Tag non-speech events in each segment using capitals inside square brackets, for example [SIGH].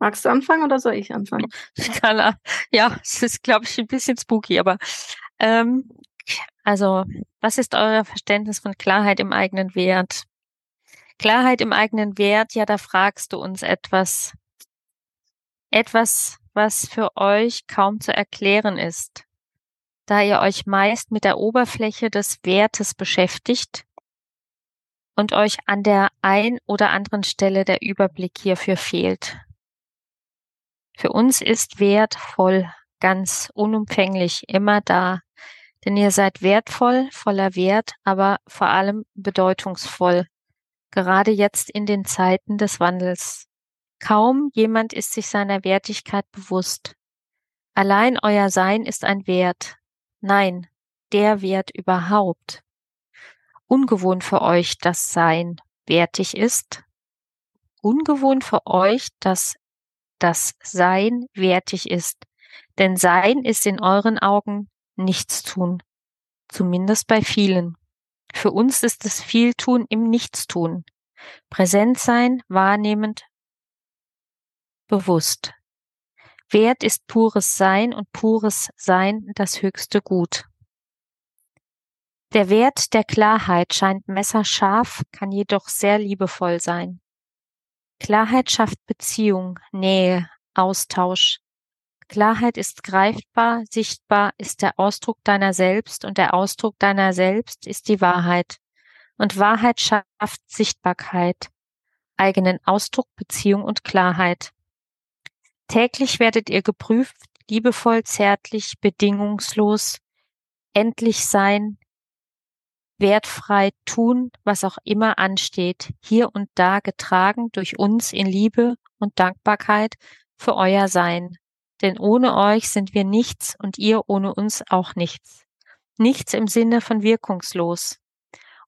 Magst du anfangen oder soll ich anfangen? [LAUGHS] Kann, ja, es ist, glaube ich, ein bisschen spooky, aber ähm, also, was ist euer Verständnis von Klarheit im eigenen Wert? Klarheit im eigenen Wert, ja, da fragst du uns etwas, etwas, was für euch kaum zu erklären ist, da ihr euch meist mit der Oberfläche des Wertes beschäftigt und euch an der ein oder anderen Stelle der Überblick hierfür fehlt. Für uns ist wertvoll ganz unumfänglich immer da, denn ihr seid wertvoll, voller Wert, aber vor allem bedeutungsvoll, gerade jetzt in den Zeiten des Wandels. Kaum jemand ist sich seiner Wertigkeit bewusst. Allein euer Sein ist ein Wert. Nein, der Wert überhaupt. Ungewohnt für euch, dass Sein wertig ist. Ungewohnt für euch, dass das Sein wertig ist. Denn Sein ist in euren Augen nichts tun. Zumindest bei vielen. Für uns ist es viel tun im Nichtstun. Präsent sein, wahrnehmend, bewusst. Wert ist pures Sein und pures Sein das höchste Gut. Der Wert der Klarheit scheint messerscharf, kann jedoch sehr liebevoll sein. Klarheit schafft Beziehung, Nähe, Austausch. Klarheit ist greifbar, sichtbar, ist der Ausdruck deiner selbst und der Ausdruck deiner selbst ist die Wahrheit. Und Wahrheit schafft Sichtbarkeit, eigenen Ausdruck, Beziehung und Klarheit. Täglich werdet ihr geprüft, liebevoll, zärtlich, bedingungslos, endlich sein, wertfrei tun, was auch immer ansteht, hier und da getragen durch uns in Liebe und Dankbarkeit für euer Sein. Denn ohne euch sind wir nichts und ihr ohne uns auch nichts. Nichts im Sinne von wirkungslos.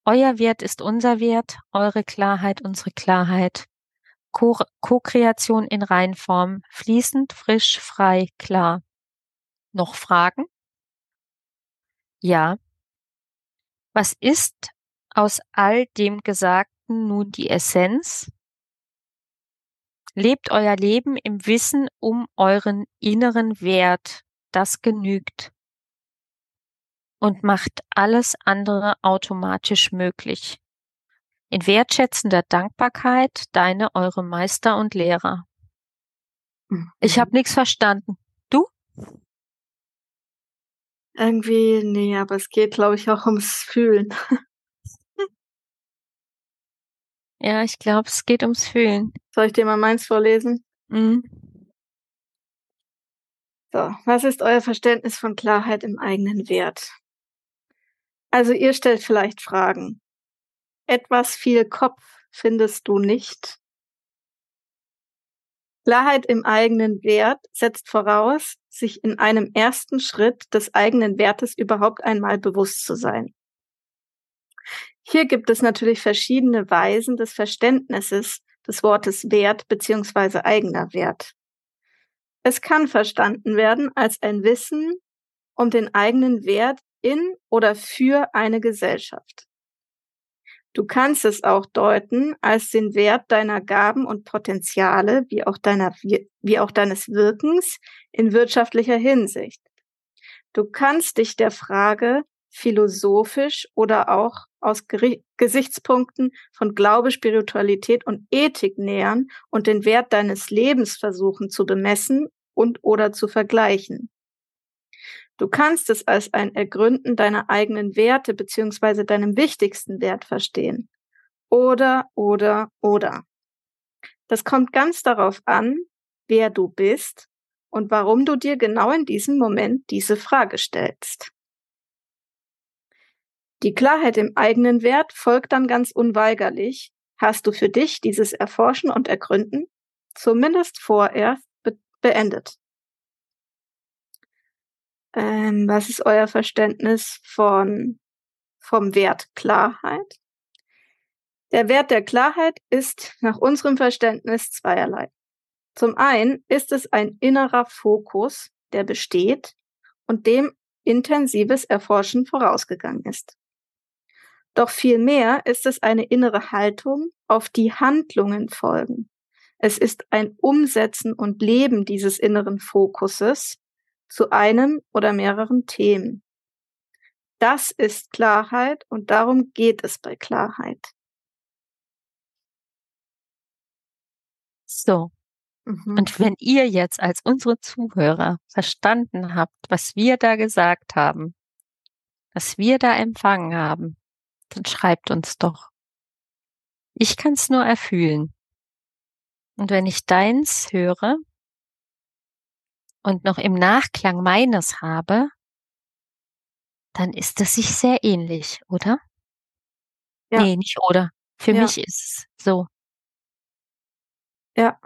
Euer Wert ist unser Wert, eure Klarheit unsere Klarheit. Co-Kreation in Reinform, fließend, frisch, frei, klar. Noch Fragen? Ja, was ist aus all dem Gesagten nun die Essenz? Lebt euer Leben im Wissen um euren inneren Wert, das genügt und macht alles andere automatisch möglich. In wertschätzender Dankbarkeit deine eure Meister und Lehrer. Ich habe nichts verstanden. Du? Irgendwie, nee, aber es geht, glaube ich, auch ums Fühlen. [LAUGHS] Ja, ich glaube, es geht ums Fühlen. Soll ich dir mal meins vorlesen? Mhm. So, was ist euer Verständnis von Klarheit im eigenen Wert? Also ihr stellt vielleicht Fragen. Etwas viel Kopf findest du nicht? Klarheit im eigenen Wert setzt voraus, sich in einem ersten Schritt des eigenen Wertes überhaupt einmal bewusst zu sein. Hier gibt es natürlich verschiedene Weisen des Verständnisses des Wortes Wert beziehungsweise eigener Wert. Es kann verstanden werden als ein Wissen um den eigenen Wert in oder für eine Gesellschaft. Du kannst es auch deuten als den Wert deiner Gaben und Potenziale, wie auch deiner, wie auch deines Wirkens in wirtschaftlicher Hinsicht. Du kannst dich der Frage philosophisch oder auch aus Gesichtspunkten von Glaube, Spiritualität und Ethik nähern und den Wert deines Lebens versuchen zu bemessen und oder zu vergleichen. Du kannst es als ein Ergründen deiner eigenen Werte beziehungsweise deinem wichtigsten Wert verstehen. Oder, oder, oder. Das kommt ganz darauf an, wer du bist und warum du dir genau in diesem Moment diese Frage stellst. Die Klarheit im eigenen Wert folgt dann ganz unweigerlich. Hast du für dich dieses Erforschen und Ergründen? zumindest vorerst, be beendet. Ähm, was ist euer Verständnis von, vom Wert Klarheit? Der Wert der Klarheit ist nach unserem Verständnis zweierlei. Zum einen ist es ein innerer Fokus, der besteht und dem intensives Erforschen vorausgegangen ist. Doch vielmehr ist es eine innere Haltung, auf die Handlungen folgen. Es ist ein Umsetzen und Leben dieses inneren Fokuses zu einem oder mehreren Themen. Das ist Klarheit und darum geht es bei Klarheit. So. Mhm. Und wenn ihr jetzt als unsere Zuhörer verstanden habt, was wir da gesagt haben, was wir da empfangen haben, dann schreibt uns doch. Ich kann es nur erfühlen. Und wenn ich deins höre und noch im Nachklang meines habe, dann ist es sich sehr ähnlich, oder? Ja. Nee, nicht oder. Für ja. mich ist es so. Ja.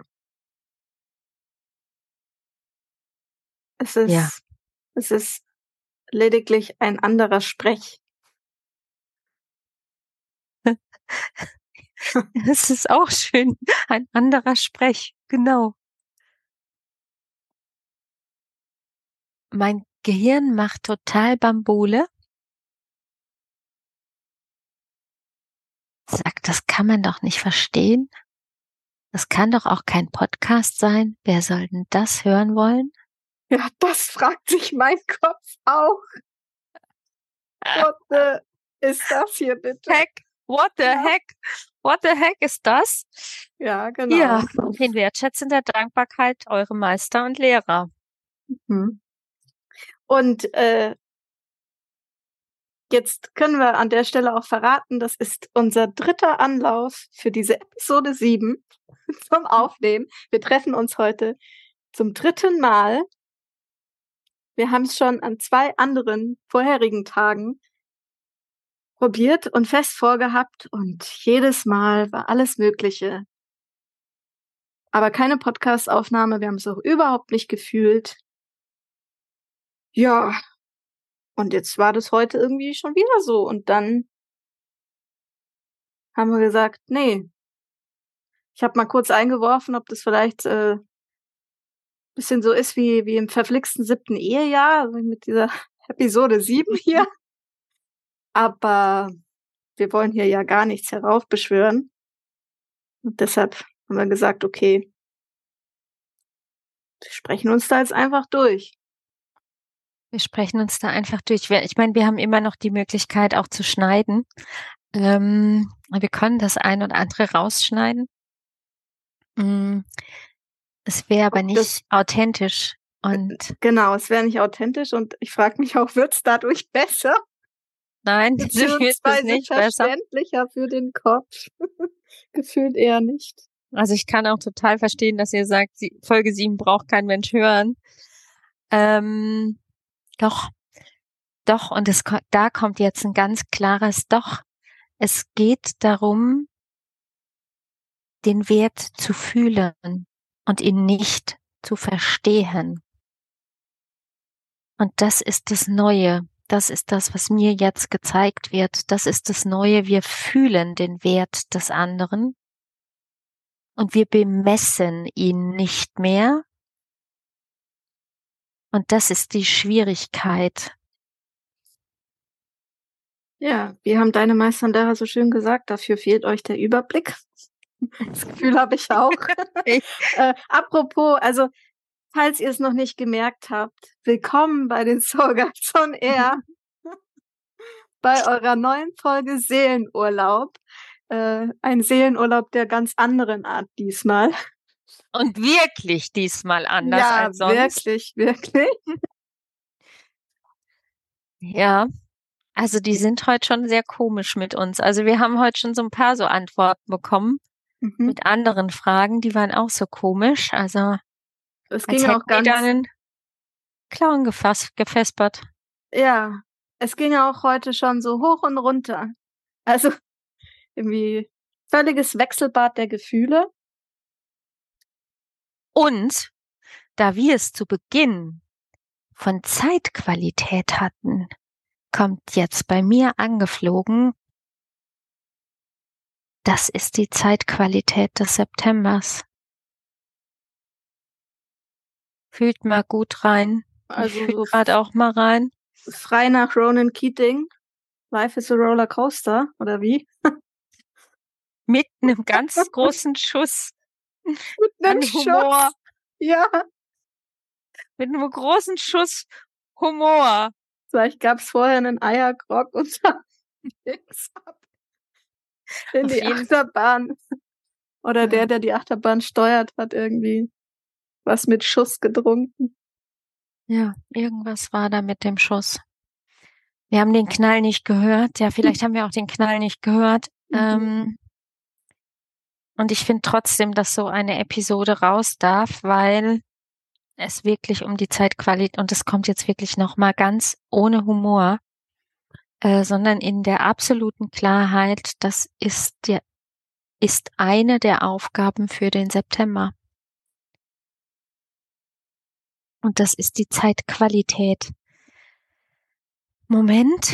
Es ist, ja. es ist lediglich ein anderer Sprech. [LAUGHS] Es ist auch schön. Ein anderer Sprech, genau. Mein Gehirn macht total Bambule. Sagt, das kann man doch nicht verstehen. Das kann doch auch kein Podcast sein. Wer soll denn das hören wollen? Ja, das fragt sich mein Kopf auch. What the ist das hier bitte? Heck, what the ja. heck? What the heck ist das? Ja, genau. Ja, den Wertschätzen der Dankbarkeit eure Meister und Lehrer. Mhm. Und äh, jetzt können wir an der Stelle auch verraten, das ist unser dritter Anlauf für diese Episode 7 [LAUGHS] zum Aufnehmen. Wir treffen uns heute zum dritten Mal. Wir haben es schon an zwei anderen vorherigen Tagen probiert und fest vorgehabt und jedes Mal war alles Mögliche. Aber keine Podcast-Aufnahme, wir haben es auch überhaupt nicht gefühlt. Ja, und jetzt war das heute irgendwie schon wieder so und dann haben wir gesagt, nee, ich habe mal kurz eingeworfen, ob das vielleicht äh, bisschen so ist wie, wie im verflixten siebten Ehejahr, also mit dieser [LAUGHS] Episode sieben hier. Aber wir wollen hier ja gar nichts heraufbeschwören. Und deshalb haben wir gesagt, okay, wir sprechen uns da jetzt einfach durch. Wir sprechen uns da einfach durch. Ich meine, wir haben immer noch die Möglichkeit auch zu schneiden. Ähm, wir können das ein oder andere rausschneiden. Mm, es wäre aber nicht das, authentisch. Äh, und genau, es wäre nicht authentisch und ich frage mich auch, [LAUGHS] [LAUGHS] wird es dadurch besser? Nein, beziehungsweise nicht verständlicher besser. für den Kopf. [LAUGHS] Gefühlt eher nicht. Also ich kann auch total verstehen, dass ihr sagt, Folge 7 braucht kein Mensch hören. Ähm, doch, doch, und es, da kommt jetzt ein ganz klares Doch. Es geht darum, den Wert zu fühlen und ihn nicht zu verstehen. Und das ist das Neue. Das ist das, was mir jetzt gezeigt wird. Das ist das Neue. Wir fühlen den Wert des anderen und wir bemessen ihn nicht mehr. Und das ist die Schwierigkeit. Ja, wie haben deine Meister da so schön gesagt, dafür fehlt euch der Überblick. [LAUGHS] Das Gefühl habe ich auch. [LAUGHS] [LAUGHS] äh, apropos, also falls ihr es noch nicht gemerkt habt, willkommen bei den Soulguides on Air. bei eurer neuen Folge Seelenurlaub. Äh, ein Seelenurlaub der ganz anderen Art diesmal. Und wirklich diesmal anders ja, als sonst. Wirklich, wirklich. [LAUGHS] Ja, also die sind heute schon sehr komisch mit uns. Also wir haben heute schon so ein paar so Antworten bekommen mhm. mit anderen Fragen, die waren auch so komisch. Also es ging auch ganz einen Clown gefasst, gefespert. Ja, es ging auch heute schon so hoch und runter. Also irgendwie völliges Wechselbad der Gefühle. Und da wir es zu Beginn von Zeitqualität hatten, kommt jetzt bei mir angeflogen, das ist die Zeitqualität des Septembers. Fühlt mal gut rein. Also so gerade auch mal rein. Frei nach Ronan Keating. Life is a roller coaster, oder wie? Mit einem ganz großen Schuss. Mit [LAUGHS] einem Humor. Schuss. Ja. Mit einem großen Schuss Humor. Vielleicht gab es vorher einen Eierkrog und dann [LAUGHS] ging's ab in die Achterbahn. Oder ja. der, der die Achterbahn steuert, hat irgendwie was mit Schuss getrunken. Ja, irgendwas war da mit dem Schuss. Wir haben den Knall nicht gehört. Ja, vielleicht haben wir auch den Knall nicht gehört. Mhm. Ähm, und ich finde trotzdem, dass so eine Episode raus darf, weil es wirklich um die Zeitqualität und es kommt jetzt wirklich nochmal ganz ohne Humor, äh, sondern in der absoluten Klarheit, das ist der, ist eine der Aufgaben für den September. Und das ist die Zeitqualität. Moment.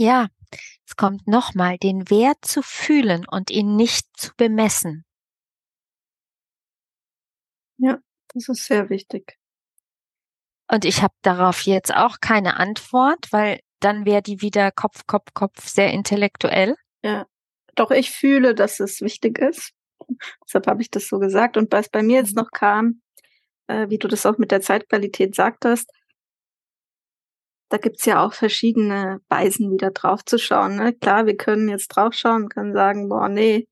Ja, es kommt nochmal, den Wert zu fühlen und ihn nicht zu bemessen. Ja, das ist sehr wichtig. Und ich habe darauf jetzt auch keine Antwort, weil dann wäre die wieder Kopf, Kopf, Kopf sehr intellektuell. Ja, doch ich fühle, dass es wichtig ist. [LAUGHS] Deshalb habe ich das so gesagt. Und was bei mir jetzt mhm. noch kam, äh, wie du das auch mit der Zeitqualität sagtest, da gibt's ja auch verschiedene Weisen, wieder draufzuschauen. Ne? Klar, wir können jetzt draufschauen, können sagen, boah, nee,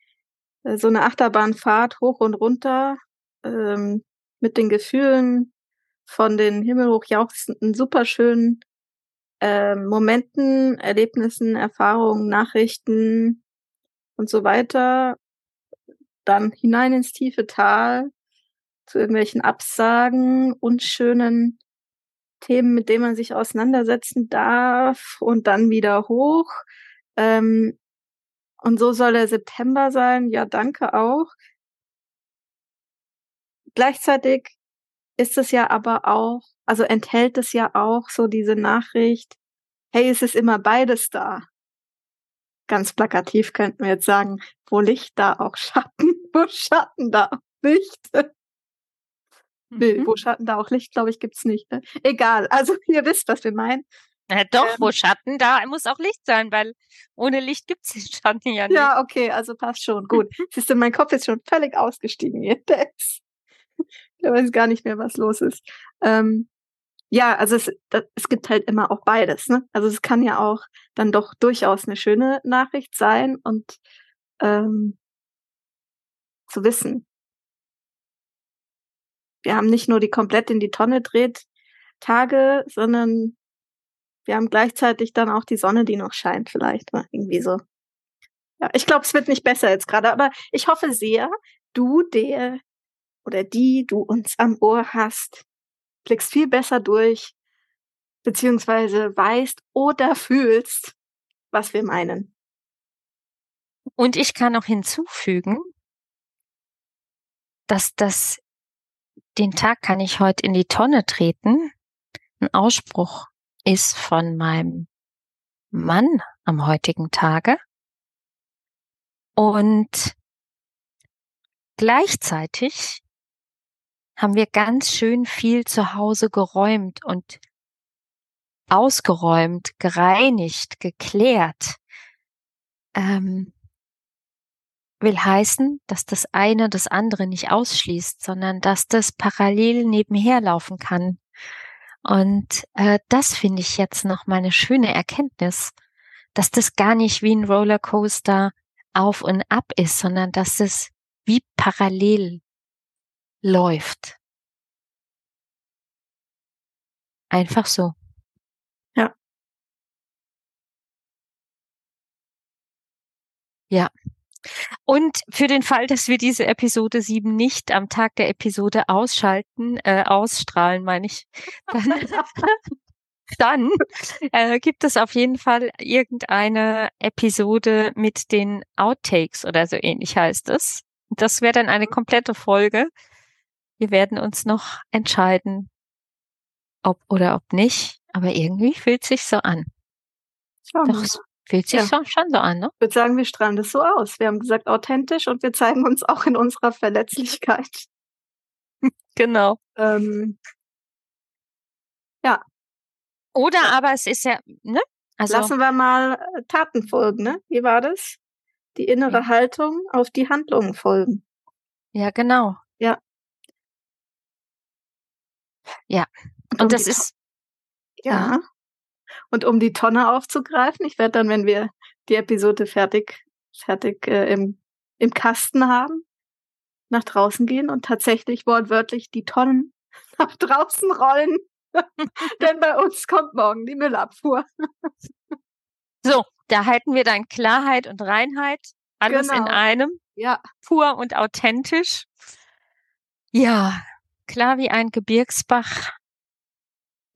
äh, so eine Achterbahnfahrt hoch und runter ähm, mit den Gefühlen von den himmelhochjauchzenden, superschönen ähm, Momenten, Erlebnissen, Erfahrungen, Nachrichten und so weiter, dann hinein ins tiefe Tal zu irgendwelchen Absagen, unschönen Themen, mit denen man sich auseinandersetzen darf und dann wieder hoch. Ähm, und so soll der September sein. Ja, danke auch. Gleichzeitig ist es ja aber auch, also enthält es ja auch so diese Nachricht, hey, es ist immer beides da. Ganz plakativ könnten wir jetzt sagen, wo Licht da auch Schatten, [LAUGHS] wo Schatten da auch Licht. Nee, mhm. wo Schatten da auch Licht, glaube ich, gibt's nicht. Ne? Egal, also [LAUGHS] ihr wisst, was wir meinen. Na doch, ähm, wo Schatten, da muss auch Licht sein, weil ohne Licht gibt's den Schatten ja nicht. Ja, okay, also passt schon. Gut. Siehst du, mein Kopf ist schon völlig ausgestiegen jetzt. [LAUGHS] Ich weiß gar nicht mehr, was los ist. Ähm, ja, also es, das, es gibt halt immer auch beides. Ne? Also es kann ja auch dann doch durchaus eine schöne Nachricht sein und ähm, zu wissen, wir haben nicht nur die komplett in die Tonne dreht Tage, sondern wir haben gleichzeitig dann auch die Sonne, die noch scheint, vielleicht. Oder irgendwie so. Ja, ich glaube, es wird nicht besser jetzt gerade, aber ich hoffe sehr, du, der oder die du uns am Ohr hast, blickst viel besser durch, beziehungsweise weißt oder fühlst, was wir meinen. Und ich kann noch hinzufügen, dass das den Tag kann ich heute in die Tonne treten, ein Ausspruch ist von meinem Mann am heutigen Tage. Und gleichzeitig haben wir ganz schön viel zu Hause geräumt und ausgeräumt, gereinigt, geklärt. Ähm, will heißen, dass das eine das andere nicht ausschließt, sondern dass das parallel nebenher laufen kann. Und äh, das finde ich jetzt noch mal eine schöne Erkenntnis, dass das gar nicht wie ein Rollercoaster auf und ab ist, sondern dass es wie parallel läuft. Einfach so. Ja. Ja. Und für den Fall, dass wir diese Episode 7 nicht am Tag der Episode ausschalten, äh, ausstrahlen, meine ich, [LAUGHS] dann, dann äh, gibt es auf jeden Fall irgendeine Episode mit den Outtakes oder so ähnlich heißt es. Das wäre dann eine komplette Folge. Wir werden uns noch entscheiden, ob oder ob nicht. Aber irgendwie fühlt sich so an. Doch, fühlt sich ja. schon, schon so an, ne? Ich würde sagen, wir strahlen das so aus. Wir haben gesagt authentisch und wir zeigen uns auch in unserer Verletzlichkeit. [LAUGHS] genau. Ähm, ja. Oder aber es ist ja, ne? Also, Lassen wir mal äh, Taten folgen, ne? Wie war das? Die innere ja. Haltung auf die Handlungen folgen. Ja, genau. Ja. Ja. Und, und das ist. Ja. Und um die Tonne aufzugreifen, ich werde dann, wenn wir die Episode fertig, fertig äh, im, im Kasten haben, nach draußen gehen und tatsächlich wortwörtlich die Tonnen [LAUGHS] nach draußen rollen. [LAUGHS] Denn bei uns kommt morgen die Müllabfuhr. [LAUGHS] so, da halten wir dann Klarheit und Reinheit, alles genau. in einem. Ja. Pur und authentisch. Ja, klar wie ein Gebirgsbach,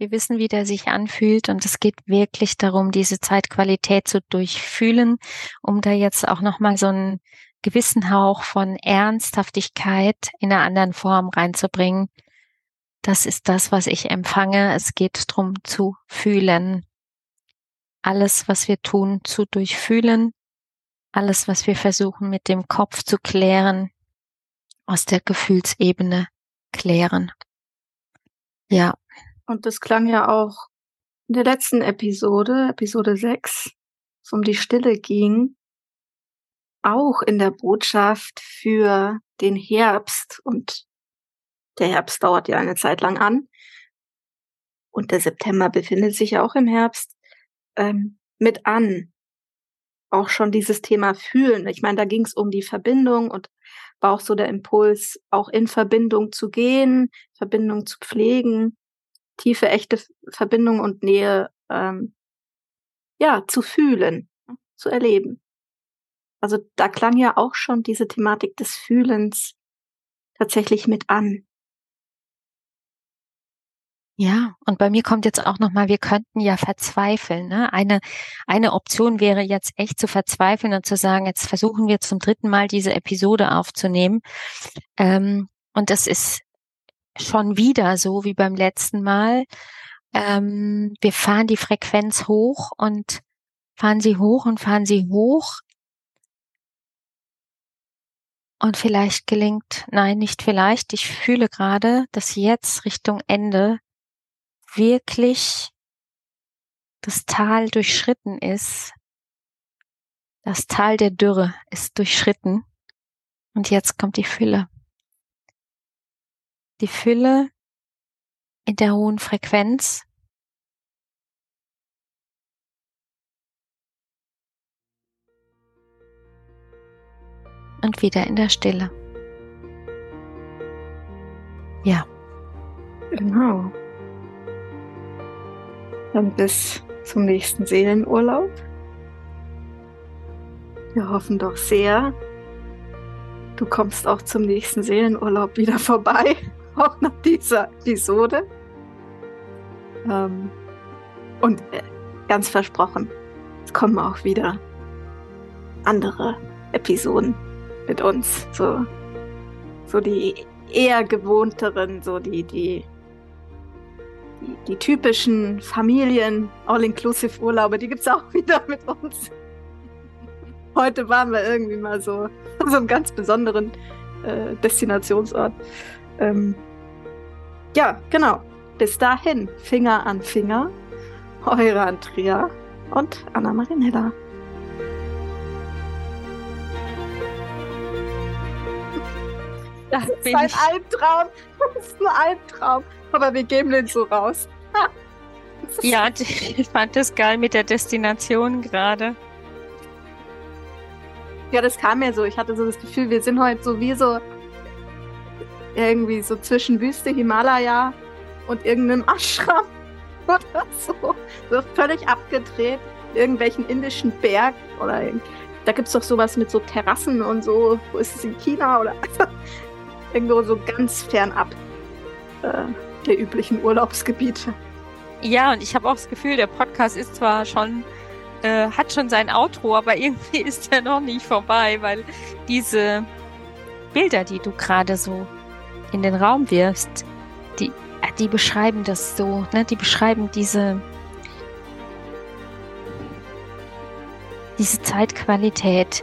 wir wissen, wie der sich anfühlt und es geht wirklich darum, diese Zeitqualität zu durchfühlen, um da jetzt auch nochmal so einen gewissen Hauch von Ernsthaftigkeit in einer anderen Form reinzubringen. Das ist das, was ich empfange. Es geht darum zu fühlen. Alles, was wir tun, zu durchfühlen. Alles, was wir versuchen mit dem Kopf zu klären, aus der Gefühlsebene klären. Ja, und das klang ja auch in der letzten Episode, Episode 6, es um die Stille ging, auch in der Botschaft für den Herbst. Und der Herbst dauert ja eine Zeit lang an. Und der September befindet sich ja auch im Herbst ähm, mit an. Auch schon dieses Thema fühlen. Ich meine, da ging es um die Verbindung und war auch so der Impuls, auch in Verbindung zu gehen, Verbindung zu pflegen tiefe, echte Verbindung und Nähe ähm, ja zu fühlen, zu erleben. Also da klang ja auch schon diese Thematik des Fühlens tatsächlich mit an. Ja, und bei mir kommt jetzt auch nochmal, wir könnten ja verzweifeln. Ne? Eine, eine Option wäre jetzt echt zu verzweifeln und zu sagen, jetzt versuchen wir zum dritten Mal diese Episode aufzunehmen. Ähm, und das ist schon wieder so wie beim letzten Mal. Ähm, wir fahren die Frequenz hoch und fahren sie hoch und fahren sie hoch. Und vielleicht gelingt, nein, nicht vielleicht, ich fühle gerade, dass jetzt Richtung Ende wirklich das Tal durchschritten ist. Das Tal der Dürre ist durchschritten. Und jetzt kommt die Fülle die Fülle in der hohen Frequenz. Und wieder in der Stille. Ja. Genau. Dann bis zum nächsten Seelenurlaub. Wir hoffen doch sehr, du kommst auch zum nächsten Seelenurlaub wieder vorbei [LAUGHS] auch nach dieser Episode. Ähm, und äh, ganz versprochen, es kommen auch wieder andere Episoden mit uns. So, so die eher gewohnteren, so die, die, die, die typischen Familien, All-Inclusive-Urlaube, die gibt es auch [LAUGHS] wieder mit uns. Heute waren wir irgendwie mal so, so einem ganz besonderen äh, Destinationsort. Ähm, ja, genau. Bis dahin, Finger an Finger, eure Andrea und Anna Marinella. Das ist ein Albtraum. [LAUGHS] Das ist ein Albtraum. Aber wir geben den so raus. [LAUGHS] ja, ich fand das geil mit der Destination gerade. Ja, das kam mir so. Ich hatte so das Gefühl, wir sind heute so wie so irgendwie so zwischen Wüste, Himalaya und irgendeinem Ashram [LAUGHS] oder so. So völlig abgedreht. Irgendwelchen indischen Berg oder da gibt es doch sowas mit so Terrassen und so. Wo ist es in China oder [LAUGHS] irgendwo so ganz fernab äh, der üblichen Urlaubsgebiete. Ja, und ich habe auch das Gefühl, der Podcast ist zwar schon, äh, hat schon sein Outro, aber [LAUGHS] irgendwie ist er noch nicht vorbei, weil diese Bilder, die du gerade so in den Raum wirfst, die, äh, die beschreiben das so, ne? Die beschreiben diese, diese Zeitqualität,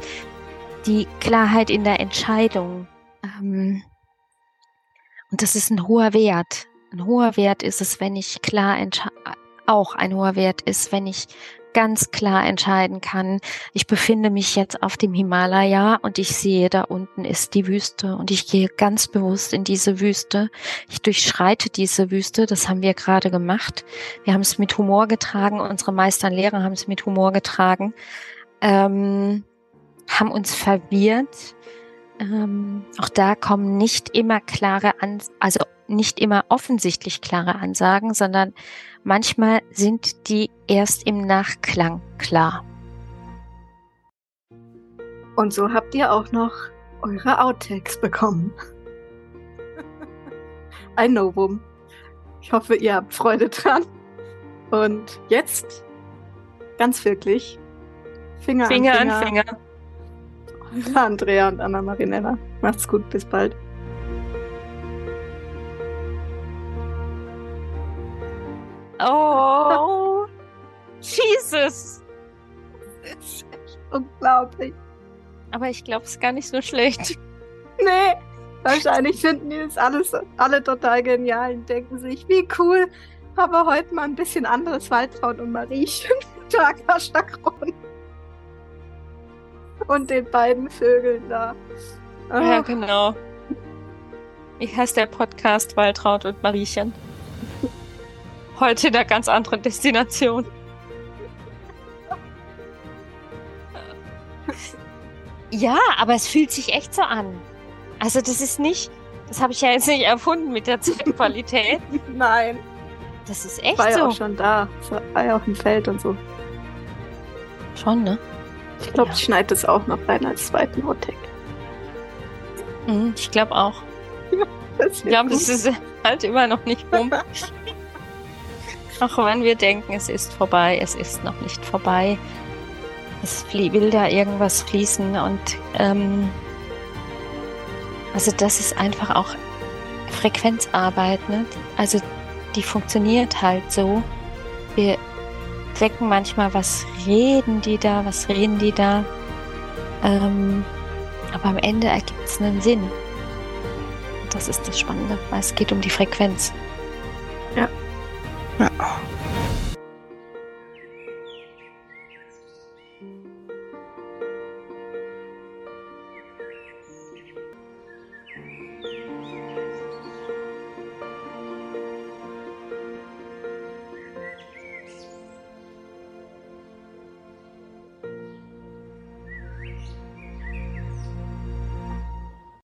die Klarheit in der Entscheidung. Ähm, und das ist ein hoher Wert. Ein hoher Wert ist es, wenn ich klar auch ein hoher Wert ist, wenn ich ganz klar entscheiden kann, ich befinde mich jetzt auf dem Himalaya und ich sehe, da unten ist die Wüste. Und ich gehe ganz bewusst in diese Wüste. Ich durchschreite diese Wüste, das haben wir gerade gemacht. Wir haben es mit Humor getragen, unsere Meister und Lehrer haben es mit Humor getragen, ähm, haben uns verwirrt, ähm, auch da kommen nicht immer klare, Ans also nicht immer offensichtlich klare Ansagen, sondern manchmal sind die erst im Nachklang klar. Und so habt ihr auch noch eure Outtakes bekommen. [LAUGHS] Ein Novum. Ich hoffe, ihr habt Freude dran. Und jetzt ganz wirklich Finger, Finger an Finger. An Finger. [LAUGHS] Andrea und Anna Marinella. Macht's gut, bis bald. Oh, Jesus. Das ist echt unglaublich. Aber ich glaube, es ist gar nicht so schlecht. [LAUGHS] Nee, wahrscheinlich finden die das alles alle total genial und denken sich, wie cool, aber heute mal ein bisschen anderes Waldtraut und Mariechen. [LAUGHS] Tag Stackrund und den beiden Vögeln da. Oh. Ja, genau. Wie heißt der Podcast Waltraud und Mariechen? Heute in einer ganz anderen Destination. Ja, aber es fühlt sich echt so an. Also das ist nicht, das habe ich ja jetzt nicht erfunden mit der Zeitqualität. Nein. Das ist echt war so. War ja auch schon da. War ja auch im Feld und so. Schon, ne? Ich glaube, ja. ich schneide das auch noch rein als zweiten Outtake. Mhm, ich glaube auch. ich glaube, das ist halt immer noch nicht rum. auch wenn wir denken, es ist vorbei, es ist noch nicht vorbei. Es will da irgendwas fließen und ähm, also das ist einfach auch Frequenzarbeit, ne? Also die funktioniert halt so. Wir wecken manchmal, was reden die da, was reden die da. Ähm, aber am Ende ergibt es einen Sinn. Das ist das Spannende, weil es geht um die Frequenz. Ja. ja.